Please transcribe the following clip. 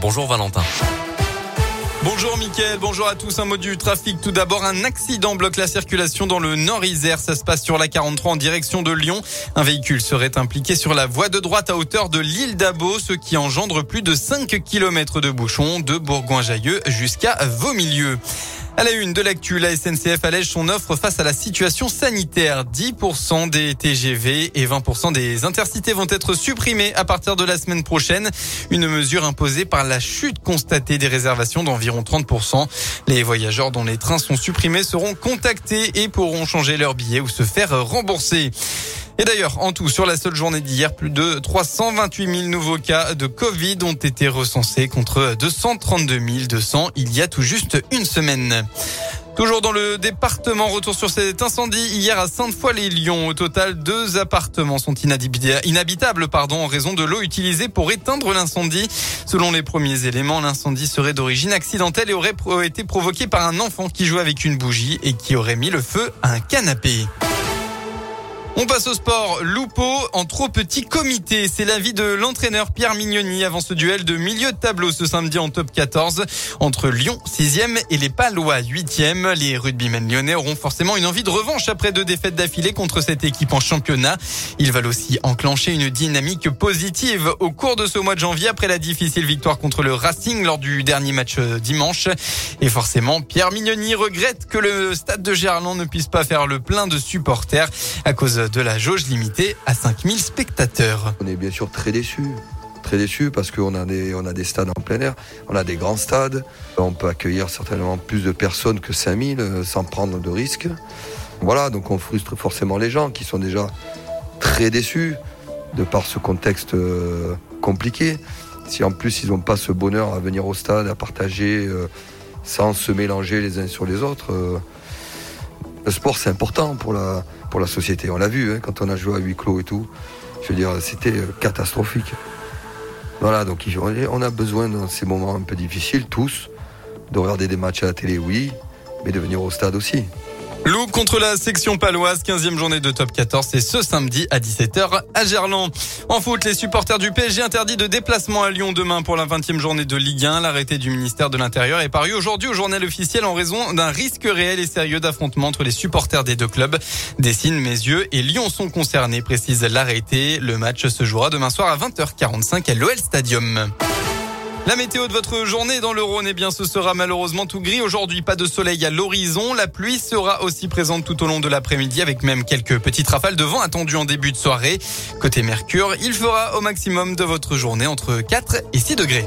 Bonjour Valentin. Bonjour Mickaël, bonjour à tous. Un mot du trafic. Tout d'abord, un accident bloque la circulation dans le Nord-Isère. Ça se passe sur la 43 en direction de Lyon. Un véhicule serait impliqué sur la voie de droite à hauteur de l'île d'Abo, ce qui engendre plus de 5 km de bouchons de Bourgoin-Jailleux jusqu'à Vaumilieu. À la une de l'actu, la SNCF allège son offre face à la situation sanitaire. 10% des TGV et 20% des intercités vont être supprimés à partir de la semaine prochaine. Une mesure imposée par la chute constatée des réservations d'environ 30%. Les voyageurs dont les trains sont supprimés seront contactés et pourront changer leur billet ou se faire rembourser. Et d'ailleurs, en tout, sur la seule journée d'hier, plus de 328 000 nouveaux cas de Covid ont été recensés contre 232 200 il y a tout juste une semaine. Toujours dans le département, retour sur cet incendie hier à Sainte-Foy-les-Lyons. Au total, deux appartements sont inhabitables pardon, en raison de l'eau utilisée pour éteindre l'incendie. Selon les premiers éléments, l'incendie serait d'origine accidentelle et aurait été provoqué par un enfant qui jouait avec une bougie et qui aurait mis le feu à un canapé. On passe au sport. Loupo en trop petit comité. C'est l'avis de l'entraîneur Pierre Mignoni avant ce duel de milieu de tableau ce samedi en top 14 entre Lyon 6e et les Palois 8e. Les rugbymen lyonnais auront forcément une envie de revanche après deux défaites d'affilée contre cette équipe en championnat. Ils veulent aussi enclencher une dynamique positive au cours de ce mois de janvier après la difficile victoire contre le Racing lors du dernier match euh, dimanche. Et forcément, Pierre Mignoni regrette que le stade de Gerland ne puisse pas faire le plein de supporters à cause de la jauge limitée à 5000 spectateurs. On est bien sûr très déçus très déçus parce qu'on a des, on a des stades en plein air, on a des grands stades, on peut accueillir certainement plus de personnes que 5000 euh, sans prendre de risques. Voilà, donc on frustre forcément les gens qui sont déjà très déçus de par ce contexte euh, compliqué. Si en plus ils n'ont pas ce bonheur à venir au stade, à partager euh, sans se mélanger les uns sur les autres, le sport c'est important pour la, pour la société. On l'a vu hein, quand on a joué à huis clos et tout. Je veux dire, c'était euh, catastrophique. Voilà, donc on a besoin dans ces moments un peu difficiles, tous, de regarder des matchs à la télé, oui, mais de venir au stade aussi. Loup contre la section paloise, 15e journée de top 14, c'est ce samedi à 17h à Gerland. En foot, les supporters du PSG interdits de déplacement à Lyon demain pour la 20e journée de Ligue 1. L'arrêté du ministère de l'Intérieur est paru aujourd'hui au journal officiel en raison d'un risque réel et sérieux d'affrontement entre les supporters des deux clubs. Dessine, mes yeux et Lyon sont concernés, précise l'arrêté. Le match se jouera demain soir à 20h45 à l'OL Stadium. La météo de votre journée dans le Rhône, eh bien, ce sera malheureusement tout gris. Aujourd'hui, pas de soleil à l'horizon. La pluie sera aussi présente tout au long de l'après-midi avec même quelques petites rafales de vent attendues en début de soirée. Côté Mercure, il fera au maximum de votre journée entre 4 et 6 degrés.